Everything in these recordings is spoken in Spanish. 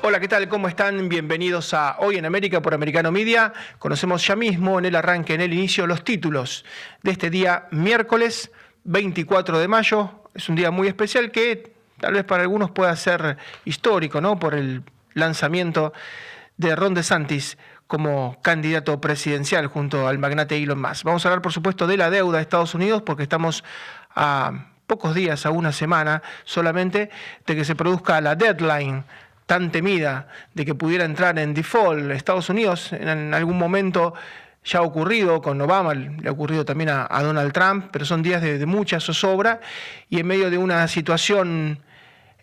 Hola, ¿qué tal? ¿Cómo están? Bienvenidos a Hoy en América por Americano Media. Conocemos ya mismo en el arranque, en el inicio, los títulos de este día miércoles 24 de mayo. Es un día muy especial que tal vez para algunos pueda ser histórico, ¿no? Por el lanzamiento de Ron DeSantis como candidato presidencial junto al magnate Elon Musk. Vamos a hablar, por supuesto, de la deuda de Estados Unidos porque estamos a pocos días, a una semana solamente, de que se produzca la deadline tan temida de que pudiera entrar en default Estados Unidos en algún momento ya ha ocurrido con Obama, le ha ocurrido también a, Donald Trump, pero son días de, de, mucha zozobra y en medio de una situación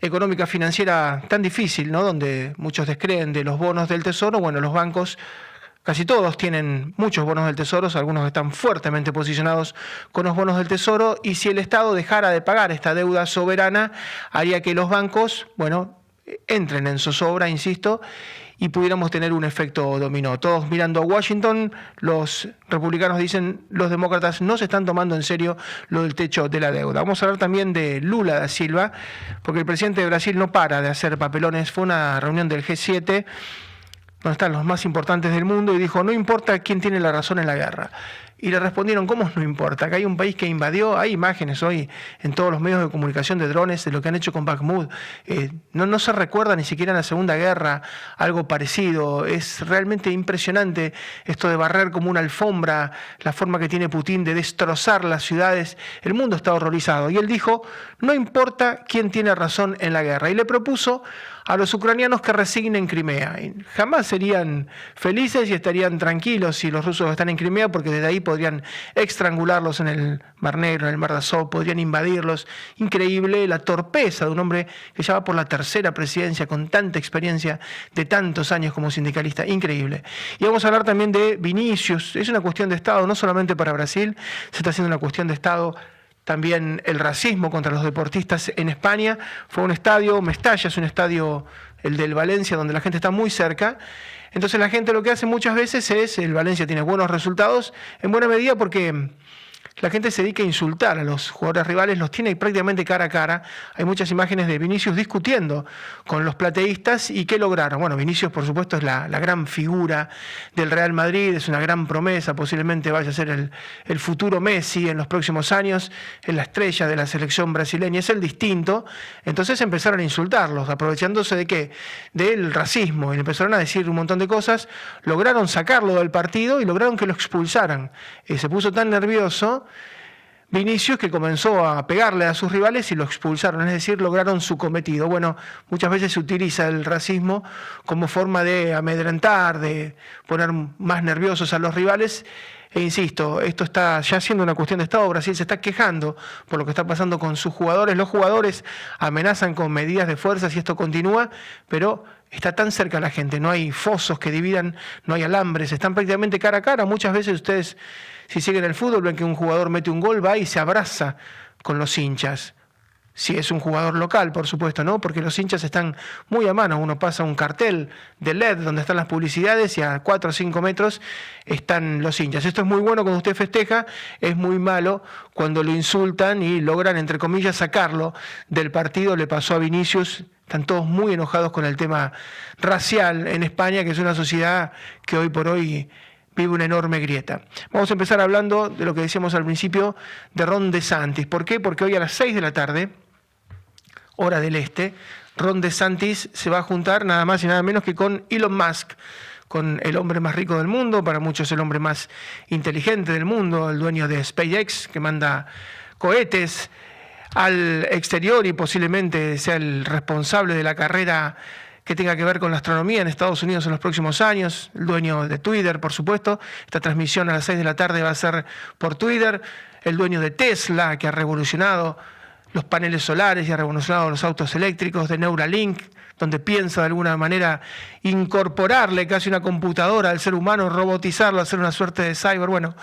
económica financiera tan difícil, ¿no? donde muchos descreen de los bonos del Tesoro, bueno, los bancos casi todos tienen muchos bonos del Tesoro, algunos están fuertemente posicionados con los bonos del Tesoro, y si el Estado dejara de pagar esta deuda soberana, haría que los bancos, bueno, entren en zozobra, insisto, y pudiéramos tener un efecto dominó. Todos mirando a Washington, los republicanos dicen, los demócratas no se están tomando en serio lo del techo de la deuda. Vamos a hablar también de Lula da Silva, porque el presidente de Brasil no para de hacer papelones. Fue una reunión del G7 donde están los más importantes del mundo y dijo, no importa quién tiene la razón en la guerra. Y le respondieron, ¿cómo no importa? Que hay un país que invadió, hay imágenes hoy en todos los medios de comunicación de drones de lo que han hecho con Bakhmut. Eh, no, no se recuerda ni siquiera en la Segunda Guerra algo parecido. Es realmente impresionante esto de barrer como una alfombra, la forma que tiene Putin de destrozar las ciudades. El mundo está horrorizado. Y él dijo, no importa quién tiene razón en la guerra. Y le propuso a los ucranianos que resignen Crimea. jamás serían felices y estarían tranquilos si los rusos están en Crimea, porque desde ahí podrían estrangularlos en el Mar Negro, en el Mar de Azov, podrían invadirlos. Increíble la torpeza de un hombre que ya va por la tercera presidencia con tanta experiencia de tantos años como sindicalista. Increíble. Y vamos a hablar también de Vinicius. Es una cuestión de Estado, no solamente para Brasil, se está haciendo una cuestión de Estado también el racismo contra los deportistas en España. Fue un estadio, Mestalla es un estadio, el del Valencia, donde la gente está muy cerca. Entonces la gente lo que hace muchas veces es, el Valencia tiene buenos resultados, en buena medida porque la gente se dedica a insultar a los jugadores rivales, los tiene prácticamente cara a cara. Hay muchas imágenes de Vinicius discutiendo con los plateístas y qué lograron. Bueno, Vinicius por supuesto es la, gran figura del Real Madrid, es una gran promesa, posiblemente vaya a ser el, futuro Messi en los próximos años, es la estrella de la selección brasileña, es el distinto. Entonces empezaron a insultarlos, aprovechándose de qué? Del racismo, y empezaron a decir un montón de cosas, lograron sacarlo del partido y lograron que lo expulsaran. Y se puso tan nervioso Vinicius que comenzó a pegarle a sus rivales y lo expulsaron, es decir, lograron su cometido. Bueno, muchas veces se utiliza el racismo como forma de amedrentar, de poner más nerviosos a los rivales. E insisto, esto está ya siendo una cuestión de Estado. Brasil se está quejando por lo que está pasando con sus jugadores. Los jugadores amenazan con medidas de fuerza si esto continúa, pero está tan cerca la gente. No hay fosos que dividan, no hay alambres, están prácticamente cara a cara. Muchas veces ustedes si siguen el fútbol, ven que un jugador mete un gol, va y se abraza con los hinchas. Si es un jugador local, por supuesto, ¿no? Porque los hinchas están muy a mano. Uno pasa un cartel de LED donde están las publicidades y a 4 o 5 metros están los hinchas. Esto es muy bueno cuando usted festeja, es muy malo cuando lo insultan y logran, entre comillas, sacarlo del partido. Le pasó a Vinicius, están todos muy enojados con el tema racial en España, que es una sociedad que hoy por hoy vive una enorme grieta. Vamos a empezar hablando de lo que decíamos al principio de Ron DeSantis. ¿Por qué? Porque hoy a las 6 de la tarde, hora del este, Ron DeSantis se va a juntar nada más y nada menos que con Elon Musk, con el hombre más rico del mundo, para muchos el hombre más inteligente del mundo, el dueño de SpaceX, que manda cohetes al exterior y posiblemente sea el responsable de la carrera que tenga que ver con la astronomía en Estados Unidos en los próximos años, el dueño de Twitter, por supuesto. Esta transmisión a las 6 de la tarde va a ser por Twitter, el dueño de Tesla, que ha revolucionado los paneles solares y ha revolucionado los autos eléctricos, de Neuralink, donde piensa de alguna manera incorporarle casi una computadora al ser humano, robotizarlo, hacer una suerte de cyber. Bueno,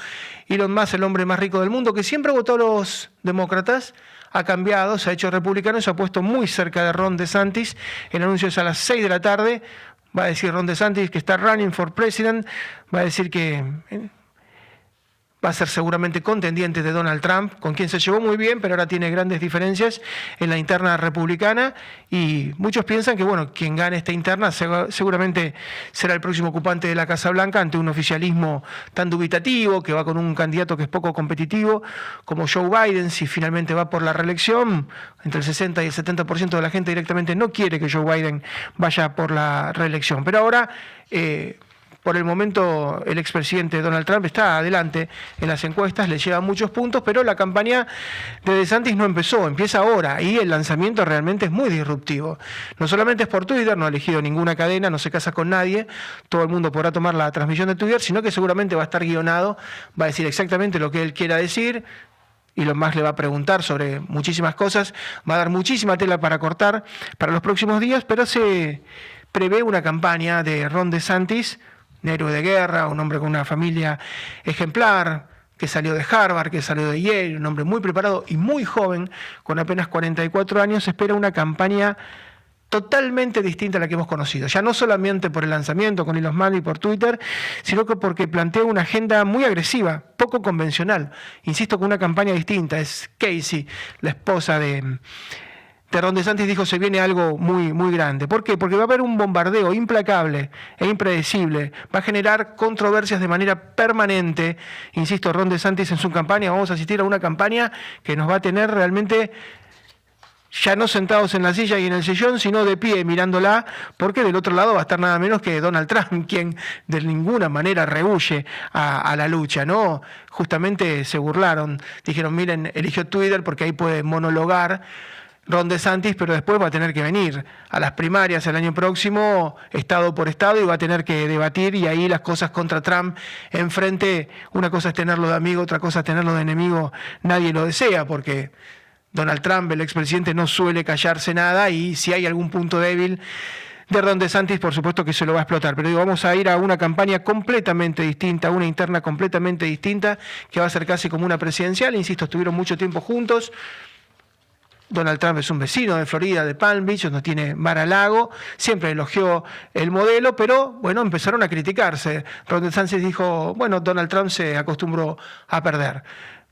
Elon Musk, el hombre más rico del mundo, que siempre votó a los demócratas, ha cambiado, se ha hecho republicano y se ha puesto muy cerca de Ron DeSantis. El anuncio es a las 6 de la tarde. Va a decir Ron DeSantis que está running for president. Va a decir que eh, va a ser seguramente contendiente de Donald Trump, con quien se llevó muy bien, pero ahora tiene grandes diferencias en la interna republicana y muchos piensan que bueno, quien gane esta interna seguramente será el próximo ocupante de la Casa Blanca ante un oficialismo tan dubitativo, que va con un candidato que es poco competitivo como Joe Biden, si finalmente va por la reelección, entre el 60 y el 70% de la gente directamente no quiere que Joe Biden vaya por la reelección. Pero ahora eh, por el momento el expresidente Donald Trump está adelante en las encuestas, le lleva muchos puntos, pero la campaña de DeSantis no empezó, empieza ahora y el lanzamiento realmente es muy disruptivo. No solamente es por Twitter, no ha elegido ninguna cadena, no se casa con nadie, todo el mundo podrá tomar la transmisión de Twitter, sino que seguramente va a estar guionado, va a decir exactamente lo que él quiera decir, y lo más le va a preguntar sobre muchísimas cosas, va a dar muchísima tela para cortar para los próximos días, pero se prevé una campaña de Ron DeSantis un héroe de guerra, un hombre con una familia ejemplar, que salió de Harvard, que salió de Yale, un hombre muy preparado y muy joven, con apenas 44 años, espera una campaña totalmente distinta a la que hemos conocido. Ya no solamente por el lanzamiento con Elon Musk y por Twitter, sino que porque plantea una agenda muy agresiva, poco convencional. Insisto, con una campaña distinta. Es Casey, la esposa de Ron DeSantis dijo se viene algo muy, muy grande. ¿Por qué? Porque va a haber un bombardeo implacable e impredecible. Va a generar controversias de manera permanente. Insisto, Ron DeSantis en su campaña, vamos a asistir a una campaña que nos va a tener realmente ya no sentados en la silla y en el sillón, sino de pie mirándola, porque del otro lado va a estar nada menos que Donald Trump, quien de ninguna manera rehuye a, a la lucha, ¿no? Justamente se burlaron, dijeron, miren, eligió Twitter porque ahí puede monologar Ron DeSantis, pero después va a tener que venir a las primarias el año próximo, estado por estado, y va a tener que debatir, y ahí las cosas contra Trump enfrente, una cosa es tenerlo de amigo, otra cosa es tenerlo de enemigo, nadie lo desea, porque Donald Trump, el expresidente, no suele callarse nada, y si hay algún punto débil de Ron DeSantis, por supuesto que se lo va a explotar. Pero digo, vamos a ir a una campaña completamente distinta, una interna completamente distinta, que va a ser casi como una presidencial. Insisto, estuvieron mucho tiempo juntos. Donald Trump es un vecino de Florida, de Palm Beach, donde tiene mar a lago, siempre elogió el modelo, pero bueno, empezaron a criticarse. Ron DeSantis dijo, bueno, Donald Trump se acostumbró a perder.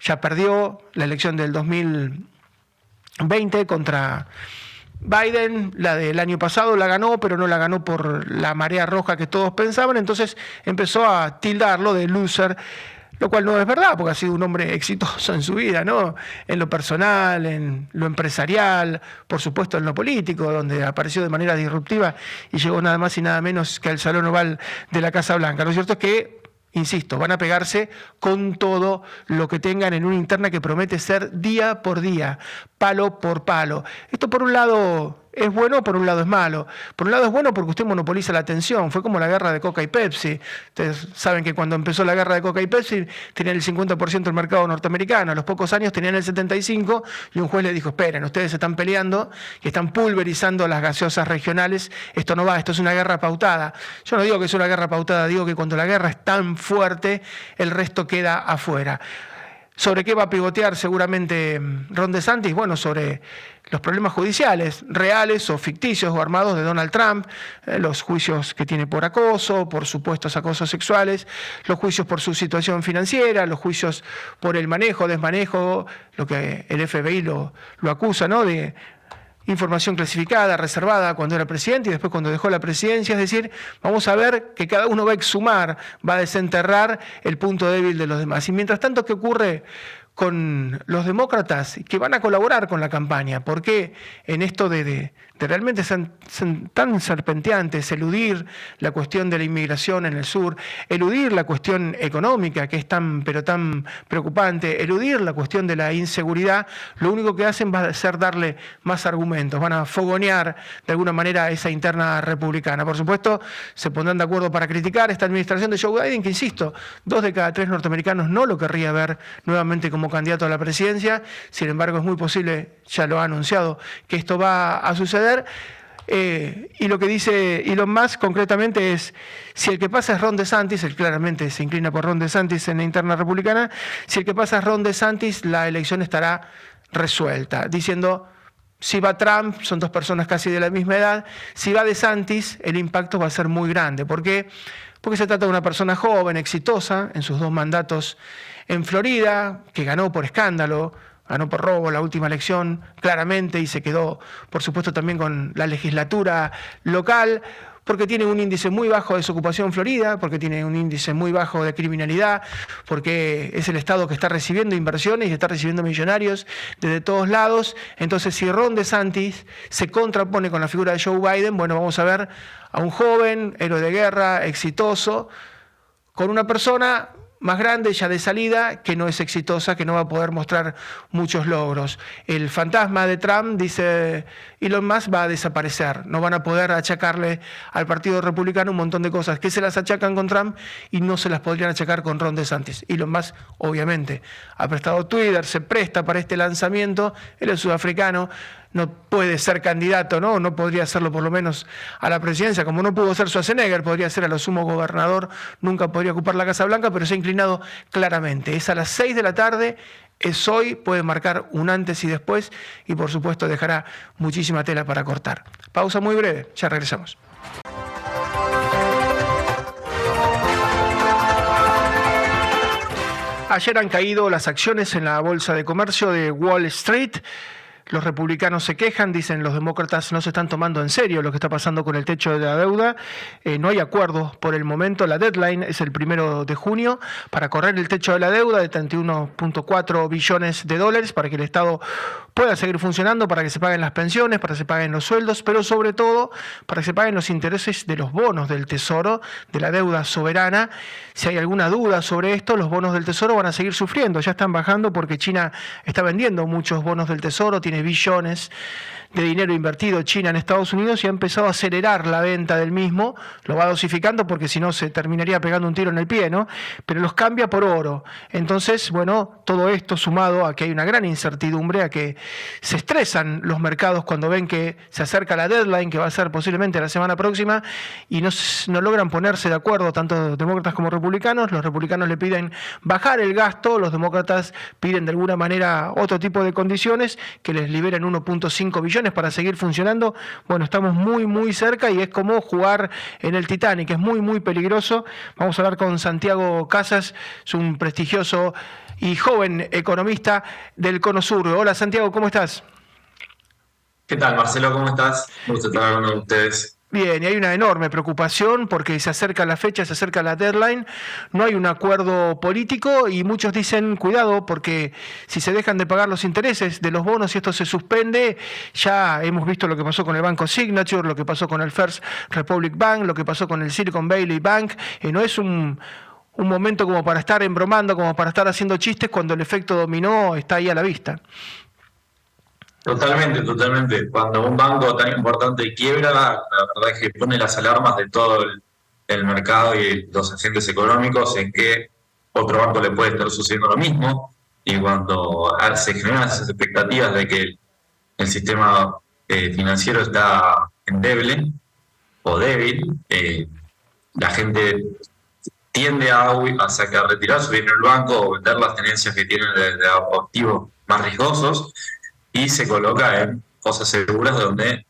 Ya perdió la elección del 2020 contra Biden, la del año pasado la ganó, pero no la ganó por la marea roja que todos pensaban, entonces empezó a tildarlo de loser lo cual no es verdad, porque ha sido un hombre exitoso en su vida, ¿no? En lo personal, en lo empresarial, por supuesto en lo político, donde apareció de manera disruptiva y llegó nada más y nada menos que al Salón Oval de la Casa Blanca. Lo cierto es que Insisto, van a pegarse con todo lo que tengan en una interna que promete ser día por día, palo por palo. Esto por un lado es bueno, por un lado es malo. Por un lado es bueno porque usted monopoliza la atención. Fue como la guerra de Coca y Pepsi. Ustedes saben que cuando empezó la guerra de Coca y Pepsi tenían el 50% del mercado norteamericano. A los pocos años tenían el 75% y un juez le dijo, esperen, ustedes se están peleando y están pulverizando las gaseosas regionales. Esto no va, esto es una guerra pautada. Yo no digo que es una guerra pautada, digo que cuando la guerra es tan fuerte, el resto queda afuera. ¿Sobre qué va a pivotear seguramente mm, Ron DeSantis? Bueno, sobre los problemas judiciales, reales o ficticios o armados de Donald Trump, eh, los juicios que tiene por acoso, por supuestos acosos sexuales, los juicios por su situación financiera, los juicios por el manejo, desmanejo, lo que el FBI lo, lo acusa, ¿no? De información clasificada, reservada cuando era presidente y después cuando dejó la presidencia. Es decir, vamos a ver que cada uno va a exhumar, va a desenterrar el punto débil de los demás. Y mientras tanto, ¿qué ocurre con los demócratas que van a colaborar con la campaña? Porque en esto de, realmente son, tan serpenteantes, eludir la cuestión de la inmigración en el sur, eludir la cuestión económica, que es tan, pero tan preocupante, eludir la cuestión de la inseguridad, lo único que hacen va a ser darle más argumentos, van a fogonear de alguna manera esa interna republicana. Por supuesto, se pondrán de acuerdo para criticar esta administración de Joe Biden, que insisto, dos de cada tres norteamericanos no lo querría ver nuevamente como candidato a la presidencia, sin embargo es muy posible, ya lo ha anunciado, que esto va a suceder eh, y lo que dice Elon Musk concretamente es, si el que pasa es Ron DeSantis, él claramente se inclina por Ron DeSantis en la interna republicana, si el que pasa es Ron DeSantis, la elección estará resuelta, diciendo, si va Trump, son dos personas casi de la misma edad, si va DeSantis, el impacto va a ser muy grande. ¿Por qué? Porque se trata de una persona joven, exitosa, en sus dos mandatos en Florida, que ganó por escándalo, ganó por robo la última elección claramente y se quedó, por supuesto, también con la legislatura local porque tiene un índice muy bajo de desocupación Florida, porque tiene un índice muy bajo de criminalidad, porque es el Estado que está recibiendo inversiones y está recibiendo millonarios desde todos lados. Entonces, si Ron DeSantis se contrapone con la figura de Joe Biden, bueno, vamos a ver a un joven, héroe de guerra, exitoso, con una persona más grande ya de salida, que no es exitosa, que no va a poder mostrar muchos logros. El fantasma de Trump, dice Elon Musk, va a desaparecer. No van a poder achacarle al Partido Republicano un montón de cosas que se las achacan con Trump y no se las podrían achacar con Ron DeSantis. Elon Musk, obviamente, ha prestado Twitter, se presta para este lanzamiento, él es sudafricano, no puede ser candidato, ¿no? No podría serlo por lo menos a la presidencia, como no pudo ser Schwarzenegger, podría ser a lo sumo gobernador, nunca podría ocupar la Casa Blanca, pero se ha inclinado claramente. Es a las seis de la tarde, es hoy, puede marcar un antes y después y por supuesto dejará muchísima tela para cortar. Pausa muy breve, ya regresamos. Ayer han caído las acciones en la Bolsa de Comercio de Wall Street. Los republicanos se quejan, dicen los demócratas no se están tomando en serio lo que está pasando con el techo de la deuda. Eh, no hay acuerdo por el momento. La deadline es el primero de junio para correr el techo de la deuda de 31.4 billones de dólares para que el Estado pueda seguir funcionando, para que se paguen las pensiones, para que se paguen los sueldos, pero sobre todo para que se paguen los intereses de los bonos del Tesoro, de la deuda soberana. Si hay alguna duda sobre esto, los bonos del Tesoro van a seguir sufriendo. Ya están bajando porque China está vendiendo muchos bonos del Tesoro, tiene billones de dinero invertido China en Estados Unidos y ha empezado a acelerar la venta del mismo, lo va dosificando porque si no se terminaría pegando un tiro en el pie, ¿no? Pero los cambia por oro. Entonces, bueno, todo esto sumado a que hay una gran incertidumbre, a que se estresan los mercados cuando ven que se acerca la deadline, que va a ser posiblemente la semana próxima, y no, no logran ponerse de acuerdo, tanto demócratas como republicanos. Los republicanos le piden bajar el gasto, los demócratas piden de alguna manera otro tipo de condiciones que les liberen 1.5 billones para seguir funcionando, bueno, estamos muy, muy cerca y es como jugar en el Titanic, es muy, muy peligroso. Vamos a hablar con Santiago Casas, es un prestigioso y joven economista del Cono Sur. Hola Santiago, ¿cómo estás? ¿Qué tal, Marcelo? ¿Cómo estás? Me gusta estar con ustedes. Bien, y hay una enorme preocupación porque se acerca la fecha, se acerca la deadline, no hay un acuerdo político y muchos dicen, cuidado, porque si se dejan de pagar los intereses de los bonos y esto se suspende, ya hemos visto lo que pasó con el Banco Signature, lo que pasó con el First Republic Bank, lo que pasó con el Silicon Valley Bank, y no es un momento como para estar embromando, como para estar haciendo chistes cuando el efecto dominó está ahí a la vista. Totalmente, totalmente. Cuando un banco tan importante quiebra, la verdad es que pone las alarmas de todo el, mercado y los agentes económicos en que otro banco le puede estar sucediendo lo mismo. Y cuando se generan esas expectativas de que el sistema eh, financiero está endeble o débil, eh, la gente tiende a, a sacar, retirar su dinero del banco o vender las tenencias que tienen de, de activos más riesgosos y se coloca en cosas seguras donde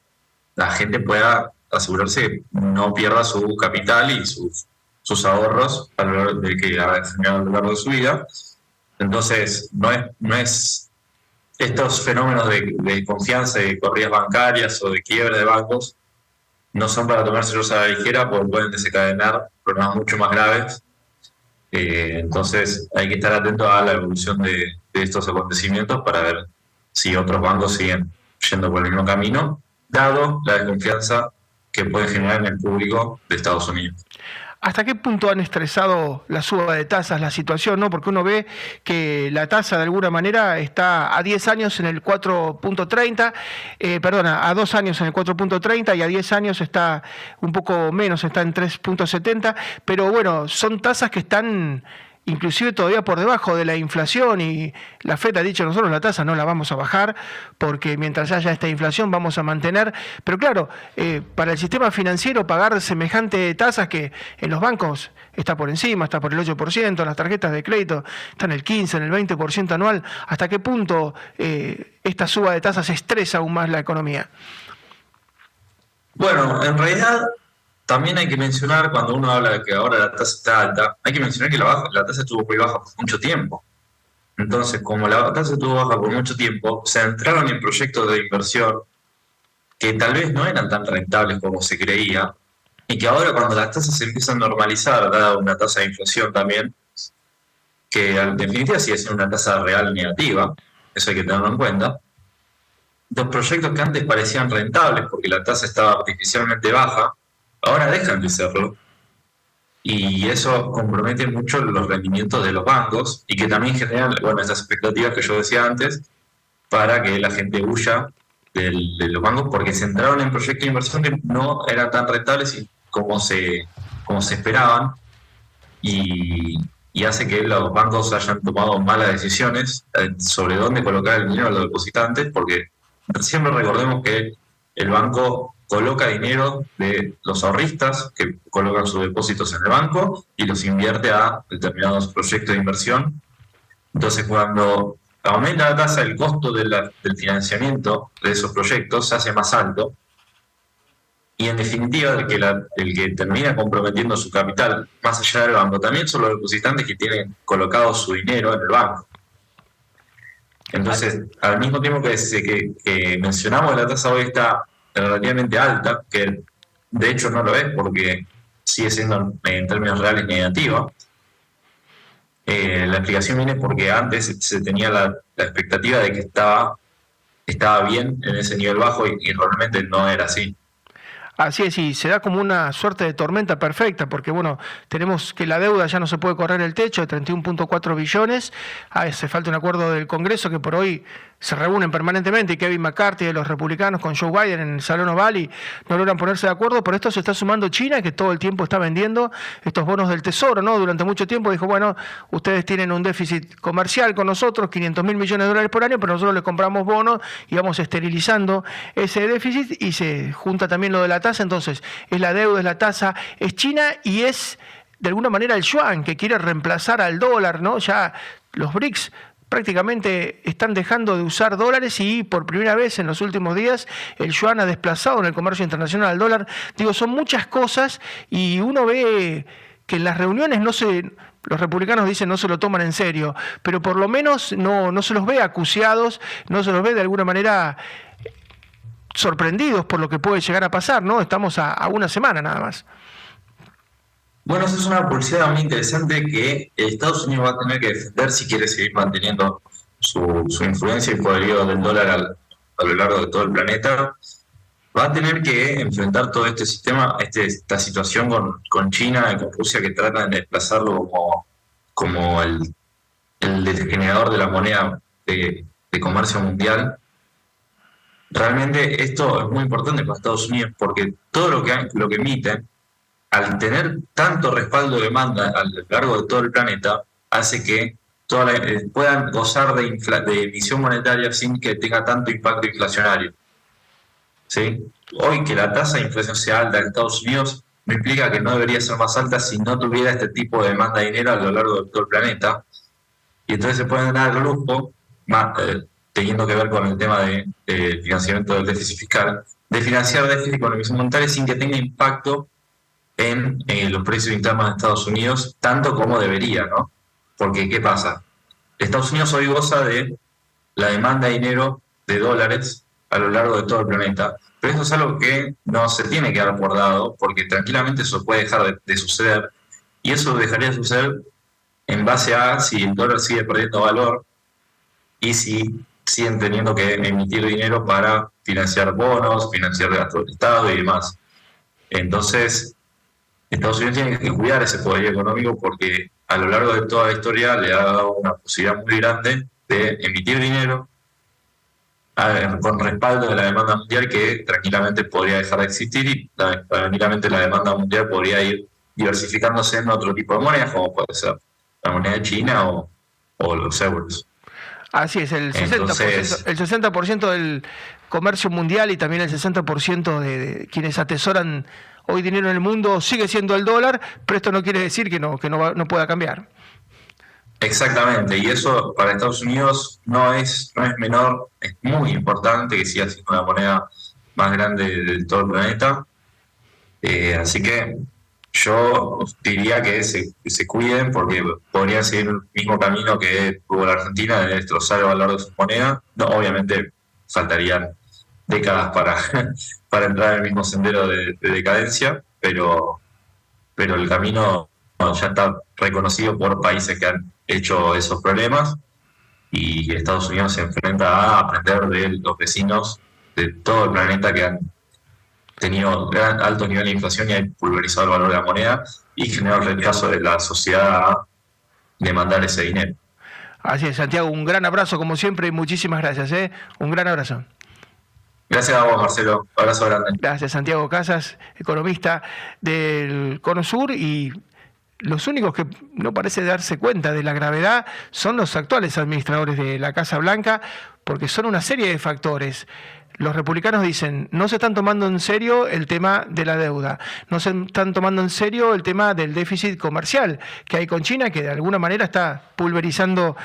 la gente pueda asegurarse que no pierda su capital y sus, sus ahorros a lo largo que ha a lo largo de su vida. Entonces, no es, no es estos fenómenos de, de confianza, de corridas bancarias o de quiebre de bancos, no son para tomárselos a la ligera porque pueden desencadenar problemas mucho más graves. Eh, entonces, hay que estar atento a la evolución de, de estos acontecimientos para ver si otros bancos siguen yendo por el mismo camino, dado la desconfianza que puede generar en el público de Estados Unidos. ¿Hasta qué punto han estresado la suba de tasas, la situación? ¿no? Porque uno ve que la tasa de alguna manera está a 10 años en el 4.30, eh, perdona, a 2 años en el 4.30 y a 10 años está un poco menos, está en 3.70, pero bueno, son tasas que están inclusive todavía por debajo de la inflación y la FED ha dicho nosotros la tasa no la vamos a bajar porque mientras haya esta inflación vamos a mantener, pero claro, eh, para el sistema financiero pagar semejante tasas que en los bancos está por encima, está por el 8%, en las tarjetas de crédito están el 15, en el 20% anual, ¿hasta qué punto eh, esta suba de tasas estresa aún más la economía? Bueno, en realidad también hay que mencionar, cuando uno habla de que ahora la tasa está alta, hay que mencionar que la, tasa estuvo muy baja por mucho tiempo. Entonces, como la tasa estuvo baja por mucho tiempo, se entraron en proyectos de inversión que tal vez no eran tan rentables como se creía, y que ahora cuando las tasas se empiezan a normalizar, dada una tasa de inflación también, que en definitiva sigue siendo una tasa real negativa, eso hay que tenerlo en cuenta, los proyectos que antes parecían rentables porque la tasa estaba artificialmente baja, ahora dejan de serlo. Y eso compromete mucho los rendimientos de los bancos y que también generan, bueno, esas expectativas que yo decía antes, para que la gente huya de los bancos porque se entraron en proyectos de inversión que no eran tan rentables como se, como se esperaban y, y hace que los bancos hayan tomado malas decisiones eh, sobre dónde colocar el dinero a los depositantes porque siempre recordemos que el banco coloca dinero de los ahorristas que colocan sus depósitos en el banco y los invierte a determinados proyectos de inversión. Entonces, cuando aumenta la tasa, el costo del financiamiento de esos proyectos se hace más alto. Y en definitiva, el que, el que termina comprometiendo su capital más allá del banco también son los depositantes que tienen colocado su dinero en el banco. Entonces, al mismo tiempo que, mencionamos la tasa hoy está relativamente alta, que de hecho no lo es porque sigue siendo en términos reales negativa, eh, la explicación viene porque antes se tenía la, expectativa de que estaba, estaba bien en ese nivel bajo y realmente no era así. Así es, y se da como una suerte de tormenta perfecta, porque bueno, tenemos que la deuda ya no se puede correr el techo de 31.4 billones, hace falta un acuerdo del Congreso que por hoy se reúnen permanentemente Kevin McCarthy de los republicanos con Joe Biden en el Salón Oval y no logran ponerse de acuerdo. Por esto se está sumando China, que todo el tiempo está vendiendo estos bonos del Tesoro, ¿no? Durante mucho tiempo dijo, bueno, ustedes tienen un déficit comercial con nosotros, 500 mil millones de dólares por año, pero nosotros les compramos bonos y vamos esterilizando ese déficit y se junta también lo de la tasa. Entonces, es la deuda, es la tasa, es China y es de alguna manera el yuan que quiere reemplazar al dólar, ¿no? Ya los BRICS prácticamente están dejando de usar dólares y por primera vez en los últimos días el yuan ha desplazado en el comercio internacional al dólar. Digo, son muchas cosas y uno ve que en las reuniones no se, los republicanos dicen no se lo toman en serio, pero por lo menos no, no se los ve acuciados, no se los ve de alguna manera sorprendidos por lo que puede llegar a pasar, ¿no? Estamos a, a una semana nada más. Bueno, esa es una publicidad muy interesante que Estados Unidos va a tener que defender si quiere seguir manteniendo su, influencia y poderío del dólar a lo largo de todo el planeta. Va a tener que enfrentar todo este sistema, este, esta situación con, China y con Rusia que tratan de desplazarlo como, el, el de la moneda de, de comercio mundial. Realmente esto es muy importante para Estados Unidos porque todo lo que, lo que emiten al tener tanto respaldo de demanda a lo largo de todo el planeta, hace que eh, puedan gozar de, de, emisión monetaria sin que tenga tanto impacto inflacionario. ¿Sí? Hoy que la tasa de inflación sea alta en Estados Unidos no implica que no debería ser más alta si no tuviera este tipo de demanda de dinero a lo largo de todo el planeta. Y entonces se pueden dar el lujo, más, eh, teniendo que ver con el tema de, financiamiento del déficit fiscal, de financiar déficit con emisión monetaria sin que tenga impacto en los precios internos de Estados Unidos, tanto como debería, ¿no? Porque, ¿qué pasa? Estados Unidos hoy goza de la demanda de dinero de dólares a lo largo de todo el planeta, pero eso es algo que no se tiene que dar por dado, porque tranquilamente eso puede dejar de, suceder, y eso dejaría de suceder en base a si el dólar sigue perdiendo valor y si siguen teniendo que emitir dinero para financiar bonos, financiar gastos del Estado y demás. Entonces, Estados Unidos tiene que cuidar ese poder económico porque a lo largo de toda la historia le ha dado una posibilidad muy grande de emitir dinero con respaldo de la demanda mundial que tranquilamente podría dejar de existir y tranquilamente la demanda mundial podría ir diversificándose en otro tipo de monedas, como puede ser la moneda china o, los euros. Así es, el 60%, el 60 del comercio mundial y también el 60% de quienes atesoran hoy dinero en el mundo sigue siendo el dólar, pero esto no quiere decir que no, que no, no pueda cambiar. Exactamente, y eso para Estados Unidos no es, no es menor, es muy importante que siga siendo la moneda más grande de todo el planeta. Eh, así que yo diría que se, se cuiden porque podrían seguir el mismo camino que tuvo la Argentina de destrozar el valor de su moneda. No, obviamente faltarían décadas para, para entrar en el mismo sendero de, decadencia, pero, pero el camino ya está reconocido por países que han hecho esos problemas y Estados Unidos se enfrenta a aprender de los vecinos de todo el planeta que han tenido gran, alto nivel de inflación y han pulverizado el valor de la moneda y generado el rechazo de la sociedad a demandar ese dinero. Así es, Santiago, un gran abrazo como siempre y muchísimas gracias. ¿eh? Un gran abrazo. Gracias a vos, Marcelo. Abrazo grande. Gracias, Santiago Casas, economista del Cono Sur y los únicos que no parece darse cuenta de la gravedad son los actuales administradores de la Casa Blanca, porque son una serie de factores. Los republicanos dicen, no se están tomando en serio el tema de la deuda, no se están tomando en serio el tema del déficit comercial que hay con China, que de alguna manera está pulverizando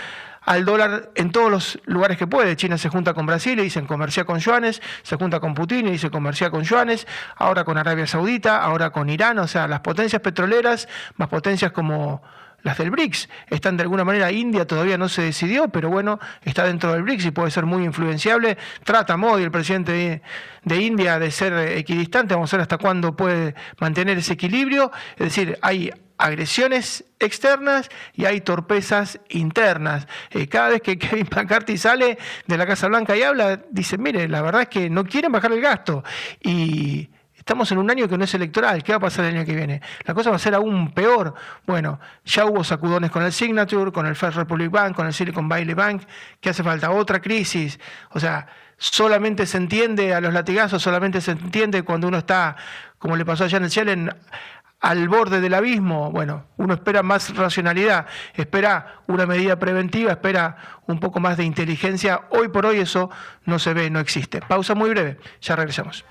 al dólar en todos los lugares que puede. China se junta con Brasil y dicen comercia con yuanes, se junta con Putin y dice comercia con yuanes, ahora con Arabia Saudita, ahora con Irán, o sea, las potencias petroleras, más potencias como las del BRICS. Están de alguna manera, India todavía no se decidió, pero bueno, está dentro del BRICS y puede ser muy influenciable. Trata Modi, el presidente de, de, India, de ser equidistante. Vamos a ver hasta cuándo puede mantener ese equilibrio. Es decir, hay agresiones externas y hay torpezas internas. Eh, cada vez que Kevin McCarthy sale de la Casa Blanca y habla, dice, mire, la verdad es que no quieren bajar el gasto. Y estamos en un año que no es electoral, ¿qué va a pasar el año que viene? La cosa va a ser aún peor. Bueno, ya hubo sacudones con el Signature, con el First Republic Bank, con el Silicon Valley Bank, ¿qué hace falta? Otra crisis. O sea, solamente se entiende a los latigazos, solamente se entiende cuando uno está, como le pasó a Janet Yellen, al borde del abismo, bueno, uno espera más racionalidad, espera una medida preventiva, espera un poco más de inteligencia. Hoy por hoy eso no se ve, no existe. Pausa muy breve, ya regresamos.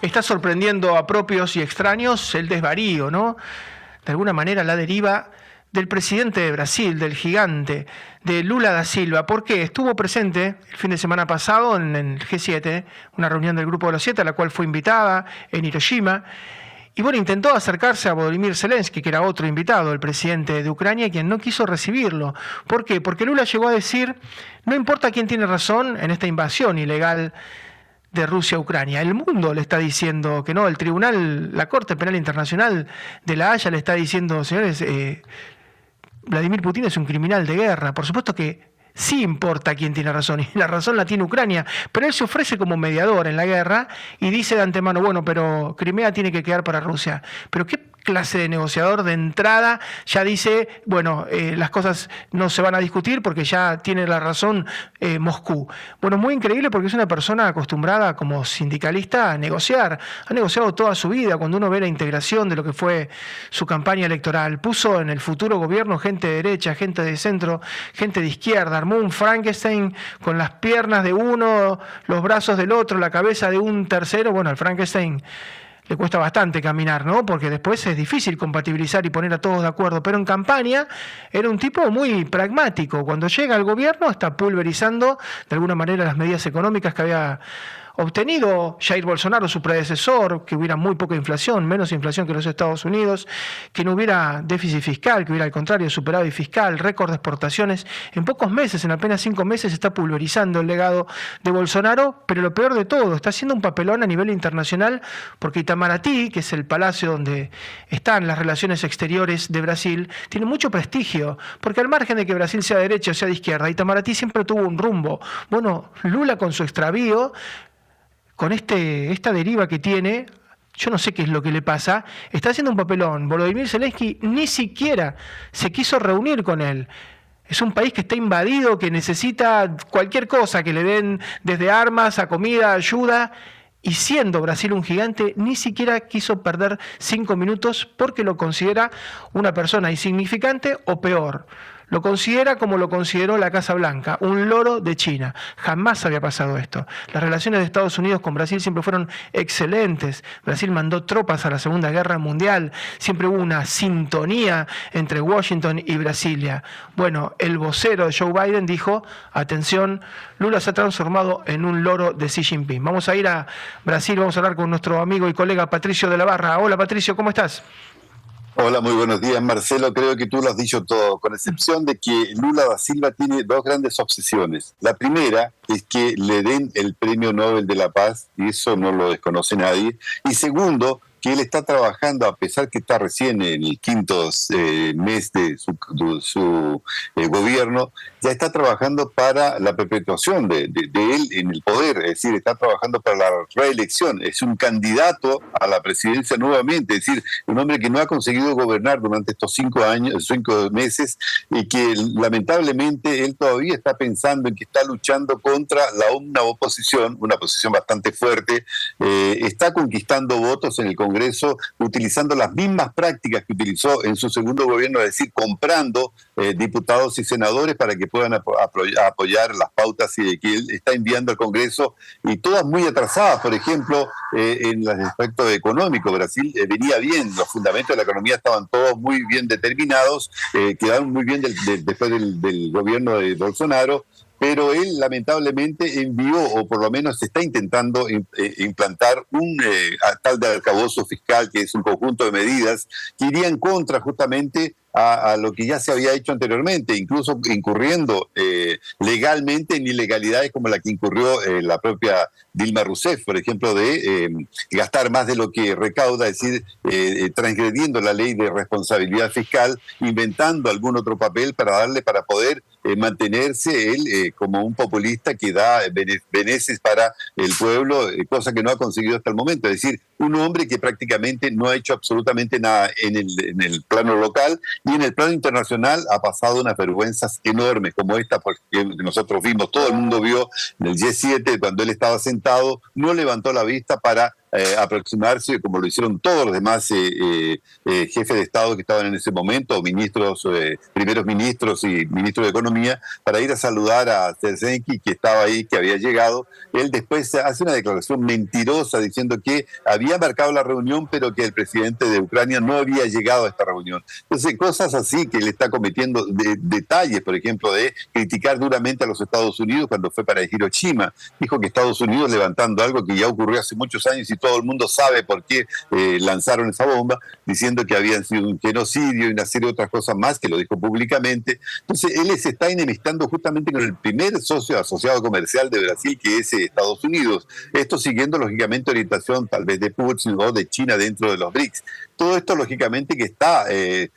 Está sorprendiendo a propios y extraños el desvarío, ¿no? De alguna manera la deriva del presidente de Brasil, del gigante, de Lula da Silva, porque estuvo presente el fin de semana pasado en el G7, una reunión del Grupo de los Siete, a la cual fue invitada en Hiroshima, y bueno, intentó acercarse a Volodymyr Zelensky, que era otro invitado, el presidente de Ucrania, quien no quiso recibirlo. ¿Por qué? Porque Lula llegó a decir, no importa quién tiene razón en esta invasión ilegal de Rusia a Ucrania. El mundo le está diciendo que no, el tribunal, la Corte Penal Internacional de La Haya le está diciendo, señores, eh, Vladimir Putin es un criminal de guerra. Por supuesto que sí importa quién tiene razón, y la razón la tiene Ucrania, pero él se ofrece como mediador en la guerra y dice de antemano, bueno, pero Crimea tiene que quedar para Rusia. Pero ¿qué clase de negociador de entrada ya dice, bueno, eh, las cosas no se van a discutir porque ya tiene la razón eh, Moscú. Bueno, muy increíble porque es una persona acostumbrada como sindicalista a negociar. Ha negociado toda su vida cuando uno ve la integración de lo que fue su campaña electoral. Puso en el futuro gobierno gente de derecha, gente de centro, gente de izquierda. Armó un Frankenstein con las piernas de uno, los brazos del otro, la cabeza de un tercero. Bueno, el Frankenstein le cuesta bastante caminar, ¿no? Porque después es difícil compatibilizar y poner a todos de acuerdo. Pero en campaña era un tipo muy pragmático. Cuando llega al gobierno está pulverizando de alguna manera las medidas económicas que había obtenido Jair Bolsonaro, su predecesor, que hubiera muy poca inflación, menos inflación que los Estados Unidos, que no hubiera déficit fiscal, que hubiera al contrario superávit fiscal, récord de exportaciones. En pocos meses, en apenas cinco meses, está pulverizando el legado de Bolsonaro, pero lo peor de todo, está haciendo un papelón a nivel internacional porque Itamaraty, que es el palacio donde están las relaciones exteriores de Brasil, tiene mucho prestigio, porque al margen de que Brasil sea de derecha o sea de izquierda, Itamaraty siempre tuvo un rumbo. Bueno, Lula con su extravío con este, esta deriva que tiene, yo no sé qué es lo que le pasa, está haciendo un papelón. Volodymyr Zelensky ni siquiera se quiso reunir con él. Es un país que está invadido, que necesita cualquier cosa que le den desde armas a comida, ayuda. Y siendo Brasil un gigante, ni siquiera quiso perder cinco minutos porque lo considera una persona insignificante o peor. Lo considera como lo consideró la Casa Blanca, un loro de China. Jamás había pasado esto. Las relaciones de Estados Unidos con Brasil siempre fueron excelentes. Brasil mandó tropas a la Segunda Guerra Mundial, siempre hubo una sintonía entre Washington y Brasilia. Bueno, el vocero de Joe Biden dijo, atención, Lula se ha transformado en un loro de Xi Jinping. Vamos a ir a Brasil, vamos a hablar con nuestro amigo y colega Patricio de la Barra. Hola Patricio, ¿cómo estás? Hola, muy buenos días, Marcelo. Creo que tú lo has dicho todo, con excepción de que Lula da Silva tiene dos grandes obsesiones. La primera es que le den el Premio Nobel de la Paz, y eso no lo desconoce nadie. Y segundo, que él está trabajando, a pesar que está recién en el quinto eh, mes de su, eh, gobierno, ya está trabajando para la perpetuación de, él en el poder, es decir, está trabajando para la reelección, es un candidato a la presidencia nuevamente, es decir, un hombre que no ha conseguido gobernar durante estos cinco años, cinco meses, y que lamentablemente él todavía está pensando en que está luchando contra la una oposición, una oposición bastante fuerte, eh, está conquistando votos en el Congreso utilizando las mismas prácticas que utilizó en su segundo gobierno, es decir, comprando eh, diputados y senadores para que puedan apoyar las pautas que él está enviando al Congreso y todas muy atrasadas, por ejemplo, eh, en el aspecto económico. Brasil eh, venía bien, los fundamentos de la economía estaban todos muy bien determinados, quedaron muy bien después del gobierno de Bolsonaro pero él lamentablemente envió, o por lo menos está intentando eh, implantar un eh, tal de alcabozo fiscal, que es un conjunto de medidas que irían contra justamente a, lo que ya se había hecho anteriormente, incluso incurriendo eh, legalmente en ilegalidades como la que incurrió eh, la propia Dilma Rousseff, por ejemplo, de eh, gastar más de lo que recauda, es decir, transgrediendo la ley de responsabilidad fiscal, inventando algún otro papel para darle, para poder mantenerse él como un populista que da beneficios para el pueblo, cosa que no ha conseguido hasta el momento. Es decir, un hombre que prácticamente no ha hecho absolutamente nada en el, en el plano local y en el plano internacional ha pasado unas vergüenzas enormes como esta porque nosotros vimos, todo el mundo vio en el G7 cuando él estaba sentado, no levantó la vista para eh, aproximarse, como lo hicieron todos los demás eh, eh, jefes de Estado que estaban en ese momento, ministros, primeros ministros y ministros de Economía, para ir a saludar a Zelensky, que estaba ahí, que había llegado. Él después hace una declaración mentirosa diciendo que había marcado la reunión, pero que el presidente de Ucrania no había llegado a esta reunión. Entonces, cosas así que él está cometiendo, detalles, por ejemplo, de criticar duramente a los Estados Unidos cuando fue para Hiroshima. Dijo que Estados Unidos levantando algo que ya ocurrió hace muchos años y todo el mundo sabe por qué eh, lanzaron esa bomba, diciendo que habían sido un genocidio y una serie de otras cosas más, que lo dijo públicamente. Entonces, él se está enemistando justamente con el primer socio asociado comercial de Brasil, que es eh, Estados Unidos. Esto siguiendo, lógicamente, orientación tal vez de Putin o de China dentro de los BRICS. Todo esto, lógicamente, que está eh,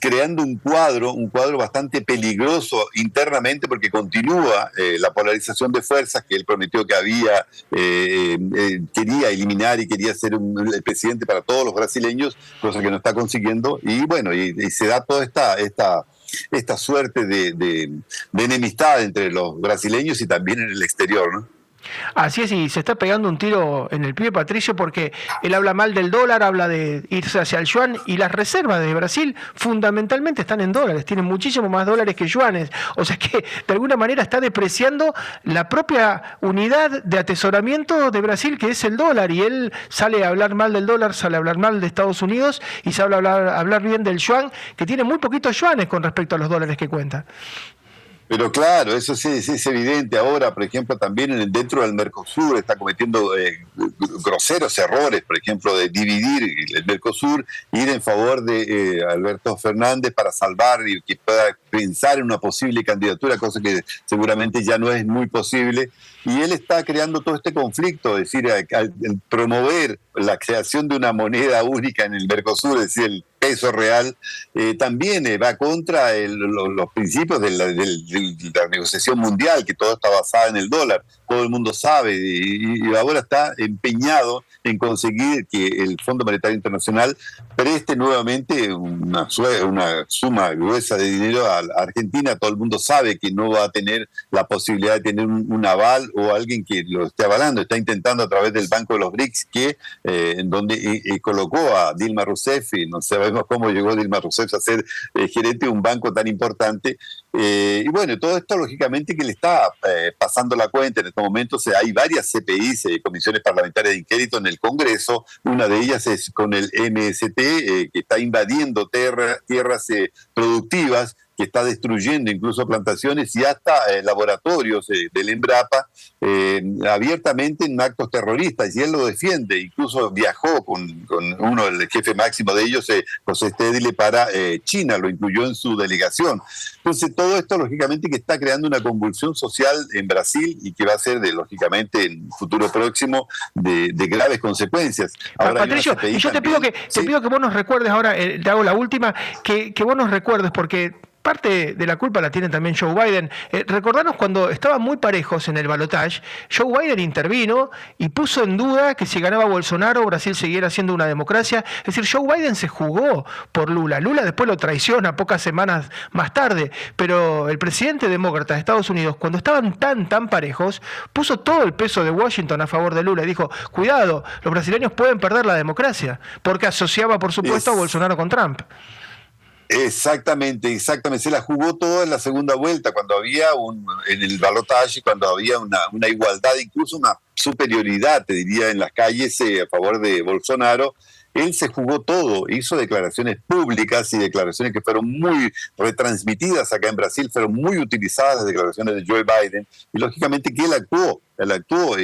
creando un cuadro, un cuadro bastante peligroso internamente porque continúa eh, la polarización de fuerzas que él prometió que había, eh, eh, quería eliminar y quería ser el presidente para todos los brasileños, cosa que no está consiguiendo. Y bueno, y, se da toda esta, esta, esta suerte de, de enemistad entre los brasileños y también en el exterior, ¿no? Así es, y se está pegando un tiro en el pie Patricio porque él habla mal del dólar, habla de irse hacia el yuan y las reservas de Brasil fundamentalmente están en dólares, tienen muchísimo más dólares que yuanes. O sea que de alguna manera está depreciando la propia unidad de atesoramiento de Brasil que es el dólar y él sale a hablar mal del dólar, sale a hablar mal de Estados Unidos y sale a hablar, a hablar bien del yuan que tiene muy poquitos yuanes con respecto a los dólares que cuenta. Pero claro, eso sí, es evidente. Ahora, por ejemplo, también dentro del Mercosur está cometiendo eh, groseros errores, por ejemplo, de dividir el Mercosur, ir en favor de eh, Alberto Fernández para salvar y que pueda pensar en una posible candidatura, cosa que seguramente ya no es muy posible. Y él está creando todo este conflicto, es decir, promover la creación de una moneda única en el Mercosur, es decir, el peso real, eh, también eh, va contra los, principios de la, negociación mundial, que todo está basado en el dólar, todo el mundo sabe, y, ahora está empeñado en conseguir que el Fondo Monetario Internacional preste nuevamente una, una suma gruesa de dinero a, Argentina. Todo el mundo sabe que no va a tener la posibilidad de tener un, aval o alguien que lo esté avalando. Está intentando a través del Banco de los BRICS, que eh, en donde colocó a Dilma Rousseff, y no sabemos cómo llegó Dilma Rousseff a ser eh, gerente de un banco tan importante. Eh, y bueno, todo esto lógicamente que le está pasando la cuenta. En estos momentos hay varias CPIs, comisiones parlamentarias de inquérito en el Congreso. Una de ellas es con el MST, que está invadiendo tierras productivas que está destruyendo incluso plantaciones y hasta eh, laboratorios eh, del Embrapa eh, abiertamente en actos terroristas. Y él lo defiende, incluso viajó con, con uno, el jefe máximo de ellos, José Stedile, para China, lo incluyó en su delegación. Entonces, todo esto, lógicamente, que está creando una convulsión social en Brasil y que va a ser, de, lógicamente, en futuro próximo, de, graves consecuencias. Ahora, Patricio, y yo te pido, que, te pido que vos nos recuerdes, ahora te hago la última, que, que vos nos recuerdes, porque parte de la culpa la tiene también Joe Biden. Eh, recordarnos cuando estaban muy parejos en el balotaje, Joe Biden intervino y puso en duda que si ganaba Bolsonaro, Brasil siguiera siendo una democracia. Es decir, Joe Biden se jugó por Lula. Lula después lo traiciona pocas semanas más tarde, pero el presidente demócrata de Estados Unidos, cuando estaban tan, tan parejos, puso todo el peso de Washington a favor de Lula y dijo, cuidado, los brasileños pueden perder la democracia, porque asociaba, por supuesto, a Bolsonaro con Trump. Exactamente, exactamente. Se la jugó todo en la segunda vuelta, cuando había un, en el balotaje, cuando había una, una, igualdad, incluso una superioridad, te diría, en las calles eh, a favor de Bolsonaro. Él se jugó todo, hizo declaraciones públicas y declaraciones que fueron muy retransmitidas acá en Brasil, fueron muy utilizadas las declaraciones de Joe Biden, y lógicamente que él actuó él actuó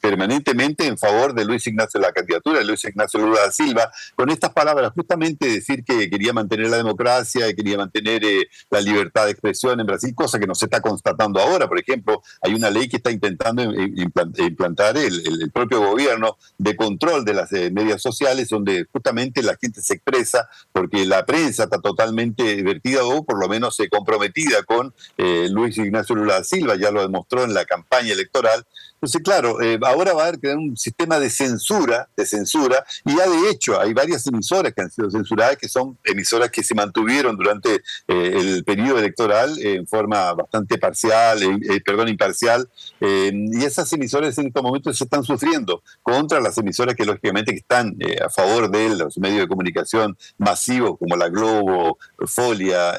permanentemente en favor de Luis Ignacio, la candidatura de Luis Ignacio Lula da Silva, con estas palabras, justamente decir que quería mantener la democracia, que quería mantener eh, la libertad de expresión en Brasil, cosa que no se está constatando ahora. Por ejemplo, hay una ley que está intentando implantar el, propio gobierno de control de las eh, medias sociales, donde justamente la gente se expresa, porque la prensa está totalmente divertida o por lo menos eh, comprometida con Luis Ignacio Lula da Silva, ya lo demostró en la campaña electoral horário entonces, claro, eh, ahora va a haber que un sistema de censura, de censura, y ya de hecho hay varias emisoras que han sido censuradas, que son emisoras que se mantuvieron durante eh, el periodo electoral en forma bastante parcial, eh, perdón, imparcial, y esas emisoras en estos momentos se están sufriendo contra las emisoras que lógicamente que están a favor de los medios de comunicación masivos como la Globo, Folia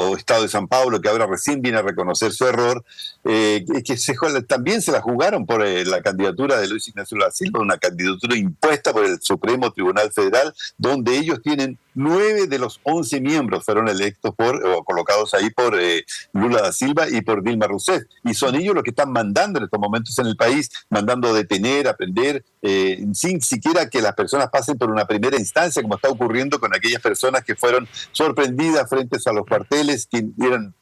o Estado de San Pablo, que ahora recién viene a reconocer su error, que se, también se la jugaron por eh, la candidatura de Luis Ignacio da Silva, una candidatura impuesta por el Supremo Tribunal Federal, donde ellos tienen nueve de los once miembros fueron electos por o colocados ahí por eh, Lula da Silva y por Dilma Rousseff. Y son ellos los que están mandando en estos momentos en el país, mandando a detener, aprender, eh, sin siquiera que las personas pasen por una primera instancia, como está ocurriendo con aquellas personas que fueron sorprendidas frente a los cuarteles, que eran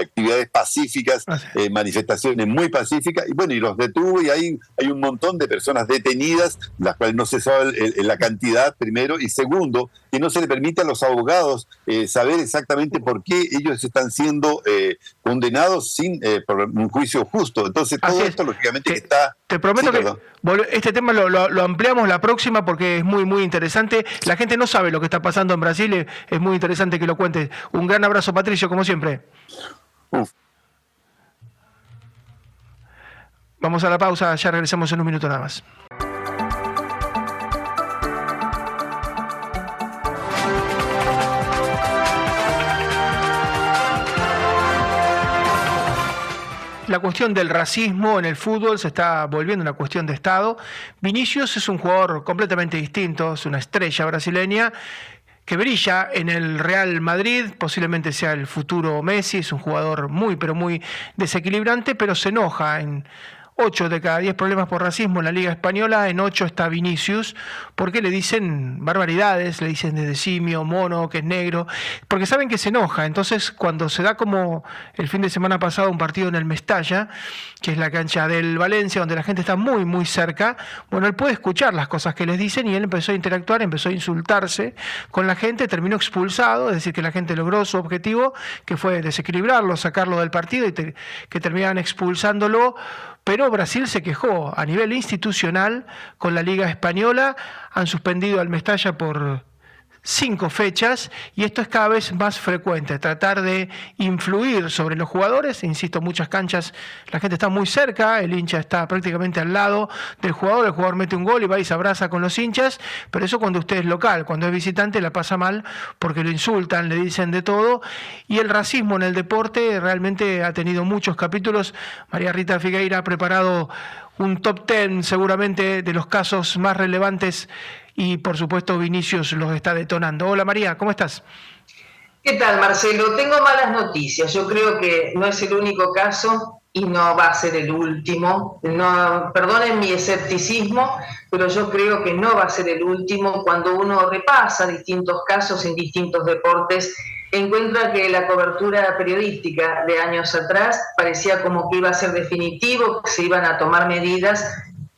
actividades pacíficas, manifestaciones muy pacíficas, y bueno, y los detuvo y hay, hay un montón de personas detenidas, las cuales no se sabe la cantidad, primero, y segundo, que no se le permite a los abogados eh, saber exactamente por qué ellos están siendo eh, condenados sin eh, por un juicio justo. Entonces, todo esto, lógicamente, está... Te prometo que este tema lo, ampliamos la próxima porque es muy, muy interesante. La gente no sabe lo que está pasando en Brasil, es muy interesante que lo cuentes. Un gran abrazo, Patricio, como siempre. Vamos a la pausa, ya regresamos en un minuto nada más. la cuestión del racismo en el fútbol se está volviendo una cuestión de Estado. Vinicius es un jugador completamente distinto, es una estrella brasileña que brilla en el Real Madrid, posiblemente sea el futuro Messi, es un jugador muy, pero muy desequilibrante, pero se enoja en 8 de cada 10 problemas por racismo en la Liga Española, en 8 está Vinicius, porque le dicen barbaridades, le dicen desde simio, mono, que es negro, porque saben que se enoja. Entonces, cuando se da como el fin de semana pasado un partido en el Mestalla, que es la cancha del Valencia, donde la gente está muy, muy cerca, bueno, él puede escuchar las cosas que les dicen y él empezó a interactuar, empezó a insultarse con la gente, terminó expulsado, es decir, que la gente logró su objetivo, que fue desequilibrarlo, sacarlo del partido y que terminaban expulsándolo pero Brasil se quejó a nivel institucional con la Liga Española, han suspendido al Mestalla por cinco fechas y esto es cada vez más frecuente, tratar de influir sobre los jugadores. Insisto, muchas canchas la gente está muy cerca, el hincha está prácticamente al lado del jugador, el jugador mete un gol y va y se abraza con los hinchas, pero eso cuando usted es local, cuando es visitante la pasa mal porque lo insultan, le dicen de todo y el racismo en el deporte realmente ha tenido muchos capítulos. María Rita Figueira ha preparado un top ten seguramente de los casos más relevantes y por supuesto Vinicius los está detonando. Hola María, ¿cómo estás? ¿Qué tal Marcelo? Tengo malas noticias. Yo creo que no es el único caso y no va a ser el último. No, perdonen mi escepticismo, pero yo creo que no va a ser el último. Cuando uno repasa distintos casos en distintos deportes, encuentra que la cobertura periodística de años atrás parecía como que iba a ser definitivo, que se iban a tomar medidas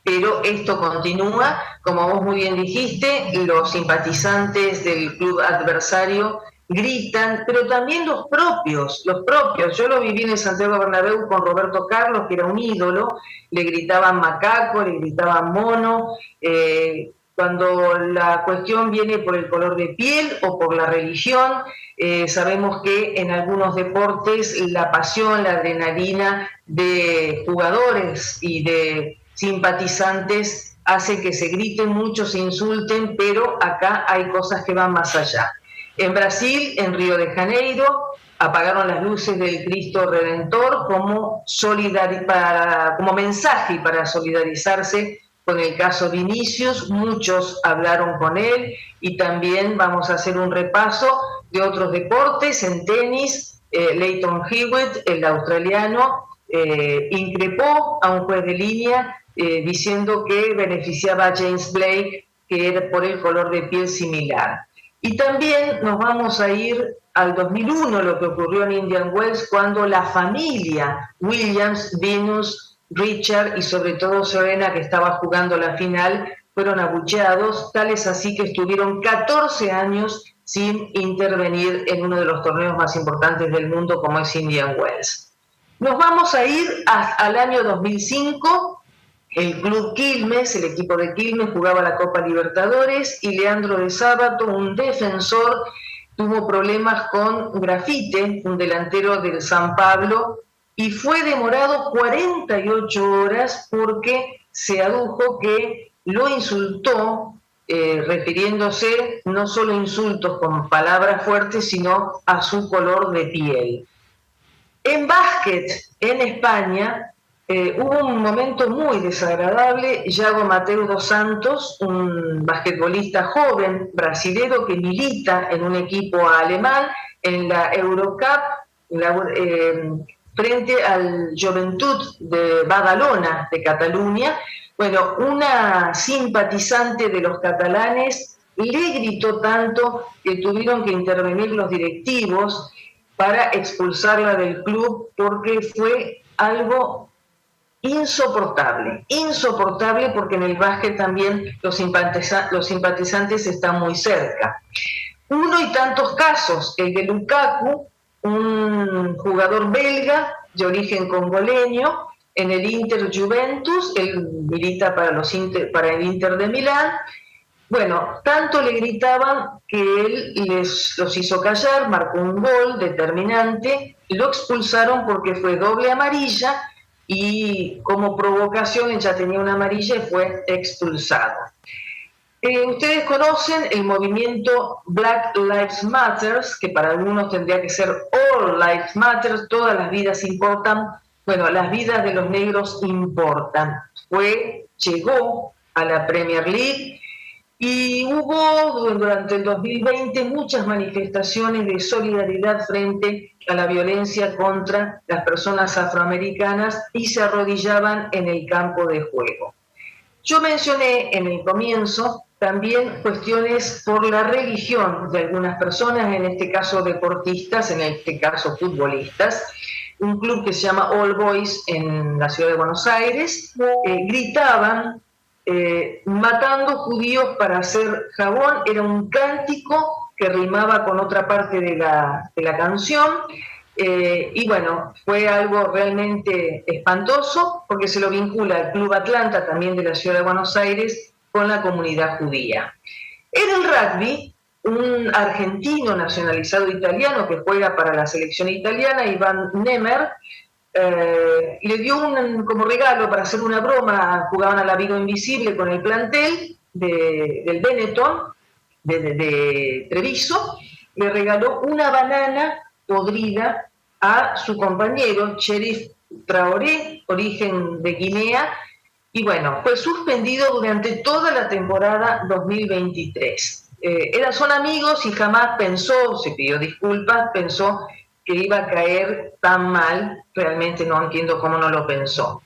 pero esto continúa. Como vos muy bien dijiste, los simpatizantes del club adversario gritan, pero también los propios, los propios. Yo lo viví en Santiago Bernabéu con Roberto Carlos, que era un ídolo, le gritaban macaco, le gritaban mono. Eh, cuando la cuestión viene por el color de piel o por la religión, eh, sabemos que en algunos deportes la pasión, la adrenalina de jugadores y de simpatizantes hace que se griten mucho, se insulten, pero acá hay cosas que van más allá. En Brasil, en Río de Janeiro, apagaron las luces del Cristo Redentor como, para, como mensaje para solidarizarse con el caso Vinicius. Muchos hablaron con él y también vamos a hacer un repaso de otros deportes. En tenis, eh, Leighton Hewitt, el australiano, eh, increpó a un juez de línea eh, diciendo que beneficiaba a James Blake, que era por el color de piel similar. Y también nos vamos a ir al 2001, lo que ocurrió en Indian Wells, cuando la familia Williams, Venus, Richard y sobre todo Serena, que estaba jugando la final, fueron abucheados, tales así que estuvieron 14 años sin intervenir en uno de los torneos más importantes del mundo como es Indian Wells. Nos vamos a ir al año 2005 el club Quilmes, el equipo de Quilmes, jugaba la Copa Libertadores y Leandro de Sábato, un defensor, tuvo problemas con Grafite, un delantero del San Pablo, y fue demorado 48 horas porque se adujo que lo insultó, eh, refiriéndose no solo a insultos con palabras fuertes, sino a su color de piel. En básquet, en España, eh, hubo un momento muy desagradable. Yago Mateo dos Santos, un basquetbolista joven brasilero que milita en un equipo alemán en la Eurocup, eh, frente al Juventud de Badalona de Cataluña. Bueno, una simpatizante de los catalanes le gritó tanto que tuvieron que intervenir los directivos para expulsarla del club porque fue algo insoportable, insoportable porque en el básquet también los, simpatizantes están muy cerca. Uno y tantos casos, el de Lukaku, un jugador belga de origen congoleño, en el Inter Juventus, él milita para, los para el Inter de Milán. Bueno, tanto le gritaban que él les, los hizo callar, marcó un gol determinante, lo expulsaron porque fue doble amarilla y como provocación ya tenía una amarilla y fue expulsado. Eh, ustedes conocen el movimiento Black Lives Matter, que para algunos tendría que ser All Lives Matter, todas las vidas importan. Bueno, las vidas de los negros importan. Fue, llegó a la Premier League y hubo durante el 2020 muchas manifestaciones de solidaridad frente a la violencia contra las personas afroamericanas y se arrodillaban en el campo de juego. Yo mencioné en el comienzo también cuestiones por la religión de algunas personas, en este caso deportistas, en este caso futbolistas. Un club que se llama All Boys en la ciudad de Buenos Aires eh, gritaban eh, matando judíos para hacer jabón, era un cántico que rimaba con otra parte de la, canción. Eh, y bueno, fue algo realmente espantoso porque se lo vincula al Club Atlanta, también de la ciudad de Buenos Aires, con la comunidad judía. En el rugby, un argentino nacionalizado italiano que juega para la selección italiana, Iván Nemer, eh, le dio un, como regalo para hacer una broma, jugaban al amigo invisible con el plantel del Benetton, de, Treviso, le regaló una banana podrida a su compañero, Sheriff Traoré, origen de Guinea, y bueno, fue suspendido durante toda la temporada 2023. Eh, eran, son amigos y jamás pensó, se pidió disculpas, pensó que iba a caer tan mal, realmente no entiendo cómo no lo pensó.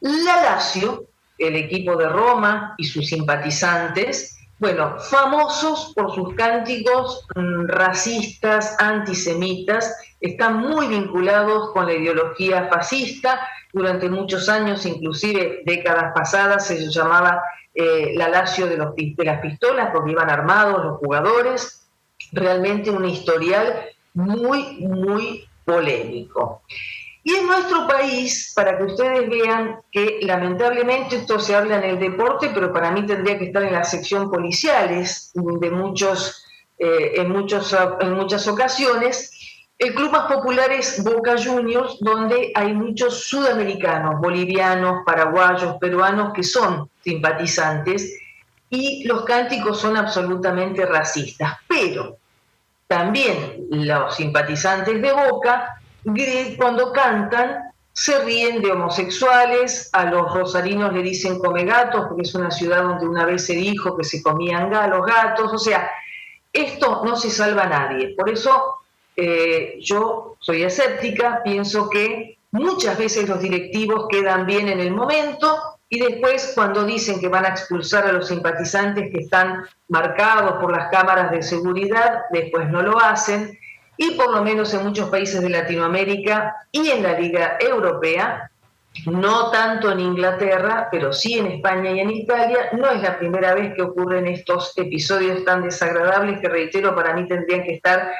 La Lazio, el equipo de Roma y sus simpatizantes, bueno, famosos por sus cánticos mm, racistas, antisemitas, están muy vinculados con la ideología fascista. Durante muchos años, inclusive décadas pasadas, se llamaba eh, la Lazio de, de las pistolas porque iban armados los jugadores. Realmente un historial muy, muy polémico. Y en nuestro país, para que ustedes vean que lamentablemente esto se habla en el deporte, pero para mí tendría que estar en la sección policiales de muchos, eh, en, muchos, en muchas ocasiones, el club más popular es Boca Juniors, donde hay muchos sudamericanos, bolivianos, paraguayos, peruanos que son simpatizantes y los cánticos son absolutamente racistas. Pero también los simpatizantes de Boca cuando cantan se ríen de homosexuales, a los rosarinos le dicen come gatos, porque es una ciudad donde una vez se dijo que se comían los gatos, o sea, esto no se salva a nadie. Por eso eh, yo soy escéptica, pienso que muchas veces los directivos quedan bien en el momento y después cuando dicen que van a expulsar a los simpatizantes que están marcados por las cámaras de seguridad, después no lo hacen y por lo menos en muchos países de Latinoamérica y en la Liga Europea, no tanto en Inglaterra, pero sí en España y en Italia, no es la primera vez que ocurren estos episodios tan desagradables que, reitero, para mí tendrían que estar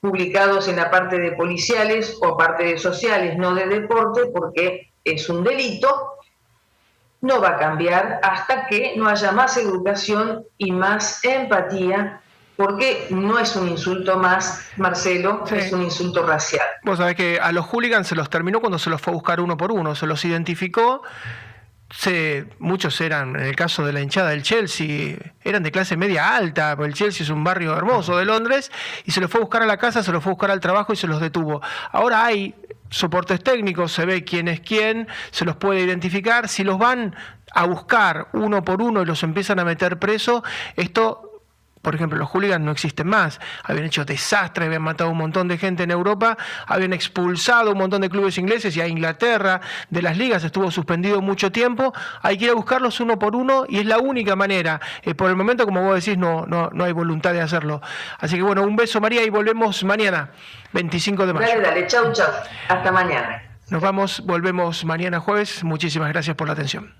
publicados en la parte de policiales o parte de sociales, no de deporte, porque es un delito, no va a cambiar hasta que no haya más educación y más empatía porque no es un insulto más, Marcelo, es un insulto racial. Vos sabés que a los hooligans se los terminó cuando se los fue a buscar uno por uno, se los identificó. Se, muchos eran, en el caso de la hinchada del Chelsea, eran de clase media alta, porque el Chelsea es un barrio hermoso de Londres, y se los fue a buscar a la casa, se los fue a buscar al trabajo y se los detuvo. Ahora hay soportes técnicos, se ve quién es quién, se los puede identificar. Si los van a buscar uno por uno y los empiezan a meter preso, esto por ejemplo, los hooligans no existen más. Habían hecho desastres, habían matado un montón de gente en Europa, habían expulsado un montón de clubes ingleses y a Inglaterra de las ligas estuvo suspendido mucho tiempo. Hay que ir a buscarlos uno por uno y es la única manera. Eh, por el momento, como vos decís, no, no, no hay voluntad de hacerlo. Así que bueno, un beso María y volvemos mañana, 25 de mayo. Dale, dale, chau, chau. Hasta mañana. Nos vamos, volvemos mañana jueves. Muchísimas gracias por la atención.